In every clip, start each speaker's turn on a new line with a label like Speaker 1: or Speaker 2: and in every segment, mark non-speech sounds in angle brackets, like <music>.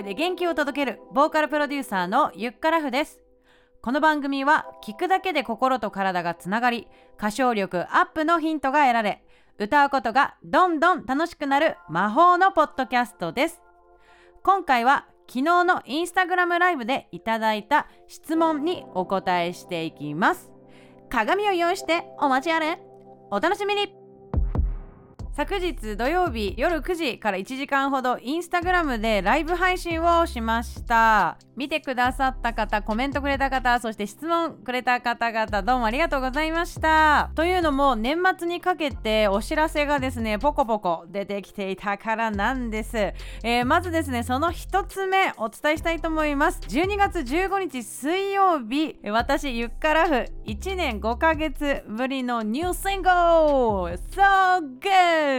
Speaker 1: 声で元気を届けるボーカルプロデューサーのゆっからふです。この番組は聞くだけで心と体がつながり歌唱力アップのヒントが得られ歌うことがどんどん楽しくなる魔法のポッドキャストです。今回は昨日のインスタグラムライブでいただいた質問にお答えしていきます。鏡を用意してお待ちあれ。お楽しみに。昨日土曜日夜9時から1時間ほどインスタグラムでライブ配信をしました見てくださった方コメントくれた方そして質問くれた方々どうもありがとうございましたというのも年末にかけてお知らせがですねポコポコ出てきていたからなんです、えー、まずですねその1つ目お伝えしたいと思います12月15日水曜日私ゆっからふ1年5ヶ月ぶりのニューシングル So good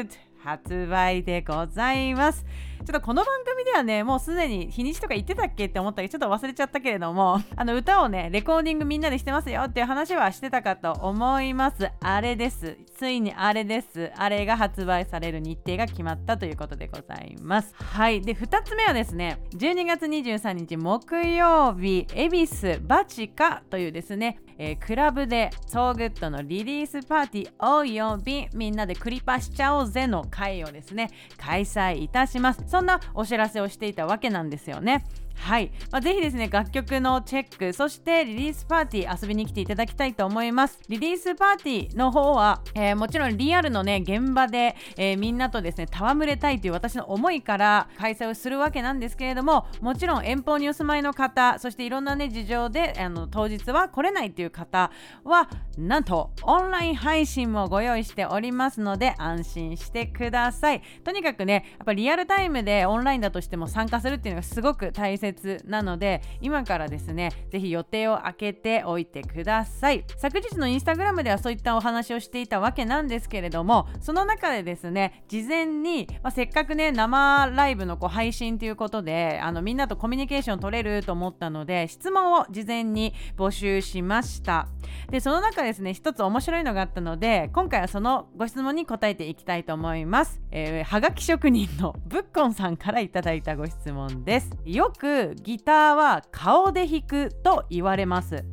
Speaker 1: 発売でございます。ちょっとこの番組ではね、もうすでに日にちとか言ってたっけって思ったけど、ちょっと忘れちゃったけれども、<laughs> あの歌をね、レコーディングみんなでしてますよっていう話はしてたかと思います。あれです。ついにあれです。あれが発売される日程が決まったということでございます。はい。で、2つ目はですね、12月23日木曜日、恵比寿バチカというですね、えー、クラブで So good のリリースパーティーを及びみんなでクリパしちゃおうぜの会をですね開催いたします。そんなお知らせをしていたわけなんですよね。はい、まあ、ぜひですね楽曲のチェックそしてリリースパーティー遊びに来ていただきたいと思います。リリースパーティーの方は、えー、もちろんリアルのね現場で、えー、みんなとですね戯れたいという私の思いから開催をするわけなんですけれどももちろん遠方にお住まいの方そしていろんなね事情であの当日は来れないという方はなんとオンライン配信もご用意しておりますので安心してください。とにかくねやっぱリアルタイムでオンラインだとしても参加するっていうのがすごく大切切なので今からですねぜひ予定を空けておいてください。昨日のインスタグラムではそういったお話をしていたわけなんですけれどもその中でですね事前に、まあ、せっかくね生ライブのこう配信ということであのみんなとコミュニケーション取れると思ったので質問を事前に募集しました。でその中ですね一つ面白いのがあったので今回はそのご質問に答えていきたいと思います、えー、はがき職人のぶっこんさんからいただいたご質問です。よくギターは顔で弾くと言われます。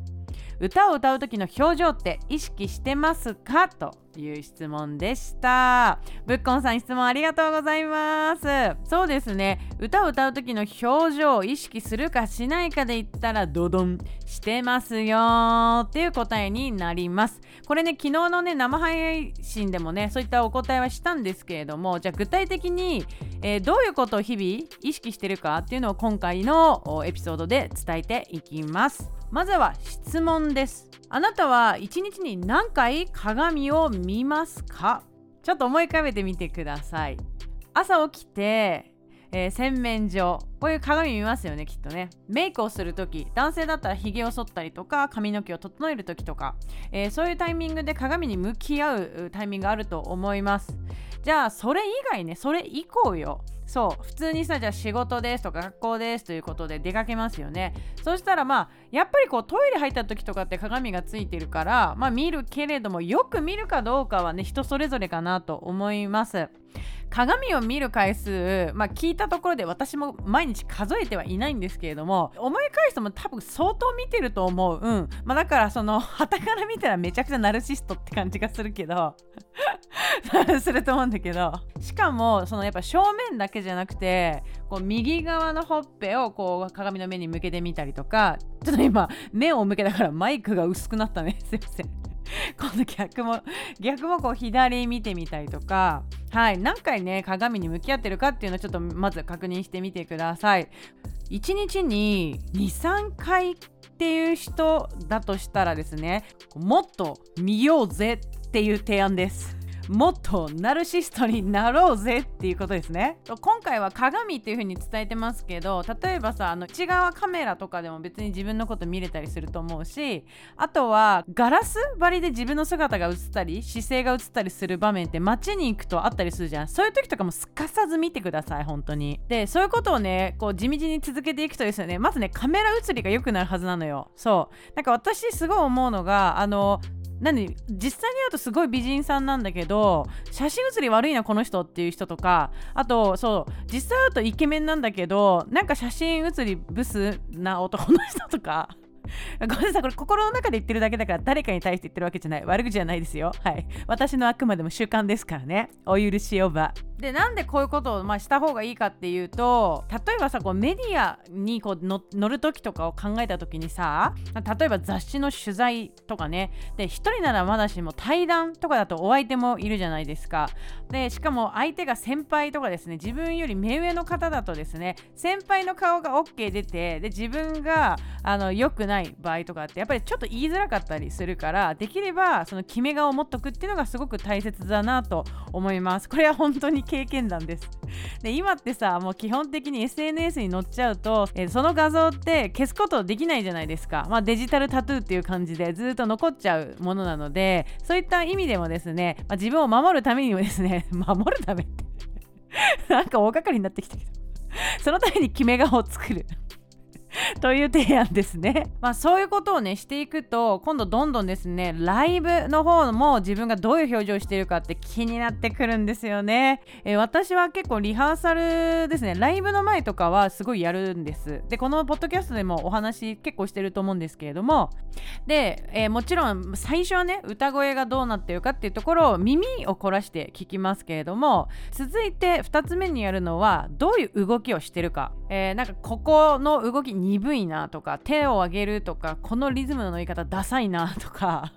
Speaker 1: 歌を歌う時の表情って意識してますか？と。という質問でした。ぶっこんさん質問ありがとうございます。そうですね。歌を歌う時の表情を意識するかしないかで言ったらドドンしてますよっていう答えになります。これね昨日のね生配信でもねそういったお答えはしたんですけれどもじゃあ具体的に、えー、どういうことを日々意識してるかっていうのを今回のエピソードで伝えていきます。まずは質問です。あなたは一日に何回鏡を見ますか？ちょっと思い浮かべてみてください。朝起きて、えー、洗面所。こういう鏡見ますよねきっとね。メイクをする時男性だったらひげを剃ったりとか髪の毛を整える時とか、えー、そういうタイミングで鏡に向き合うタイミングがあると思います。じゃあそれ以外ねそれ以降よ。そう普通にさじゃあ仕事ですとか学校ですということで出かけますよね。そしたらまあやっぱりこうトイレ入った時とかって鏡がついてるからまあ見るけれどもよく見るかどうかはね人それぞれかなと思います。鏡を見る回数、まあ、聞いたところで私も毎日数えてはいないんですけれども思い返すとも多分相当見てると思う、うん。まあ、だからその <laughs> 旗から見たらめちゃくちゃナルシストって感じがするけど <laughs> すると思うんだけど。しかもそのやっぱ正面だけじゃなくてこう右側のほっぺをこう鏡の目に向けてみたりとかちょっと今目を向けたからマイクが薄くなったね。<laughs> すいません。今度逆も逆もこう左見てみたりとかはい何回ね鏡に向き合ってるかっていうのをちょっとまず確認してみてください。1日に23回っていう人だとしたらですねもっと見ようぜっていう提案です。もっとナルシストになろうぜっていうことですね。今回は鏡っていう風に伝えてますけど例えばさあの内側カメラとかでも別に自分のこと見れたりすると思うしあとはガラス張りで自分の姿が映ったり姿勢が映ったりする場面って街に行くとあったりするじゃん。そういう時とかもすかさず見てください本当に。でそういうことをねこう地道に続けていくとですよね。まずねカメラ映りが良くなるはずなのよ。そう。なんか私すごい思うのがあのなんで実際に会うとすごい美人さんなんだけど写真写り悪いなこの人っていう人とかあとそう実際会うとイケメンなんだけどなんか写真写りブスな男の人とか。<laughs> ごめんなさいこれ心の中で言ってるだけだから誰かに対して言ってるわけじゃない悪口じゃないですよ。はい。私のあくまでも習慣ですからね。お許しをば。でなんでこういうことをまあした方がいいかっていうと例えばさこうメディアにこうの乗る時とかを考えた時にさ例えば雑誌の取材とかねで1人ならまだしも対談とかだとお相手もいるじゃないですか。でしかも相手が先輩とかですね自分より目上の方だとですね先輩の顔が OK 出てで自分があの良くない場合とかってやっぱりちょっと言いづらかったりするからできればその決め顔を持っとくっていうのがすごく大切だなと思います。これは本当に経験談です。で今ってさもう基本的に SNS に載っちゃうと、えー、その画像って消すことできないじゃないですか、まあ、デジタルタトゥーっていう感じでずっと残っちゃうものなのでそういった意味でもですね、まあ、自分を守るためにもですね <laughs> 守るためってなんか大掛かりになってきたけど。そのために決め顔を作る。<laughs> という提案ですね。<laughs> まあそういうことをねしていくと今度どんどんですねライブの方も自分がどういう表情をしているかって気になってくるんですよね。えー、私は結構リハーサルですねライブの前とかはすごいやるんです。でこのポッドキャストでもお話結構してると思うんですけれどもで、えー、もちろん最初はね歌声がどうなってるかっていうところを耳を凝らして聞きますけれども続いて2つ目にやるのはどういう動きをしてるか、えー、なんかここの動き鈍いなとか手を上げるとかこのリズムの乗り方ダサいなとか。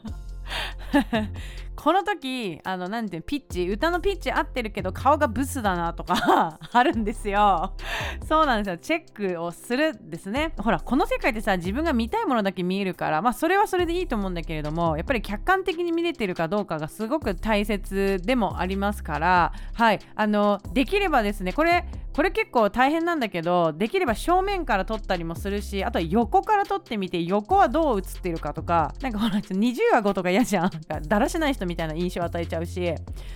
Speaker 1: この時あのなんていうピッチ歌のピッチ合ってるけど顔がブスだなとか <laughs> あるんですよ。そうなんですよ。チェックをするですね。ほらこの世界ってさ自分が見たいものだけ見えるからまあそれはそれでいいと思うんだけれどもやっぱり客観的に見れてるかどうかがすごく大切でもありますから。はい。あのできればですねこれこれ結構大変なんだけどできれば正面から撮ったりもするしあとは横から撮ってみて横はどう映ってるかとかなんかほら20話5とか嫌じゃん。だらしない人みたいな印象を与えちゃうし。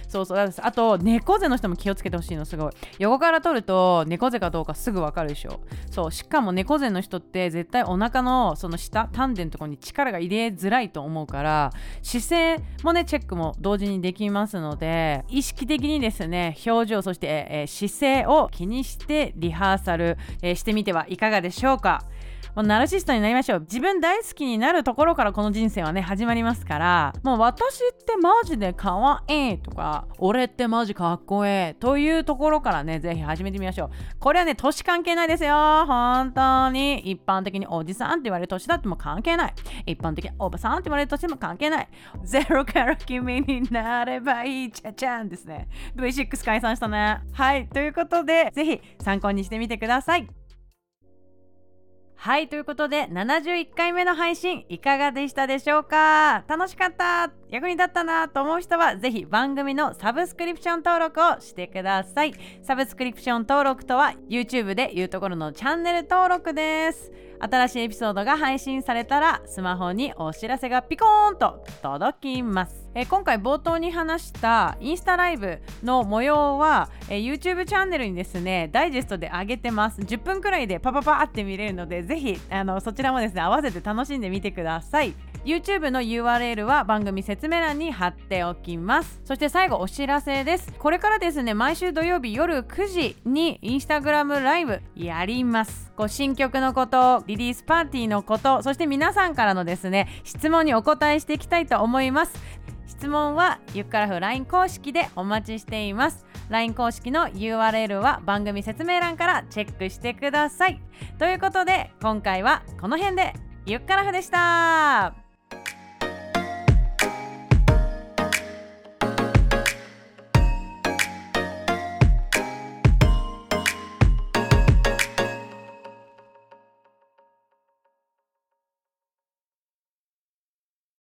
Speaker 1: そうそうあと猫背の人も気をつけてほしいのすごい。横から撮ると猫背かどうかすぐ分かるでしょ。そうしかも猫背の人って絶対お腹のその下丹田のとこに力が入れづらいと思うから姿勢もねチェックも同時にできますので意識的にですね表情そして、えー、姿勢を気ににしてリハーサル、え、してみてはいかがでしょうか。もうナルシストになりましょう。自分大好きになるところからこの人生はね始まりますから。もう私ってマジで可愛いとか俺ってマジかっこええというところからねぜひ始めてみましょう。これはね年関係ないですよ。本当に。一般的におじさんって言われる年だっても関係ない。一般的におばさんって言われる年でも関係ない。ゼロから君になればいいちゃちゃんですね。V6 解散したね。はいということでぜひ参考にしてみてください。はいということで71回目の配信いかがでしたでしょうか？楽しかった？役に立ったなと思う人はぜひ番組のサブスクリプション登録をしてください。サブスクリプション登録とは YouTube でいうところのチャンネル登録です。新しいエピソードが配信されたらスマホにお知らせがピコーンと届きます。え今回冒頭に話したインスタライブの模様はえ YouTube チャンネルにですねダイジェストで上げてます。10分くらいでパパパって見れるのでぜひあのそちらもですね合わせて楽しんでみてください。YouTube の URL は番組説明欄に貼っておきます。そして最後お知らせです。これからですね毎週土曜日夜9時に Instagram ライブやります。こう新曲のことリリースパーティーのことそして皆さんからのですね質問にお答えしていきたいと思います。質問はゆっからふ LINE 公式でお待ちしています。LINE 公式の URL は番組説明欄からチェックしてください。ということで今回はこの辺で。ゆっからふでした。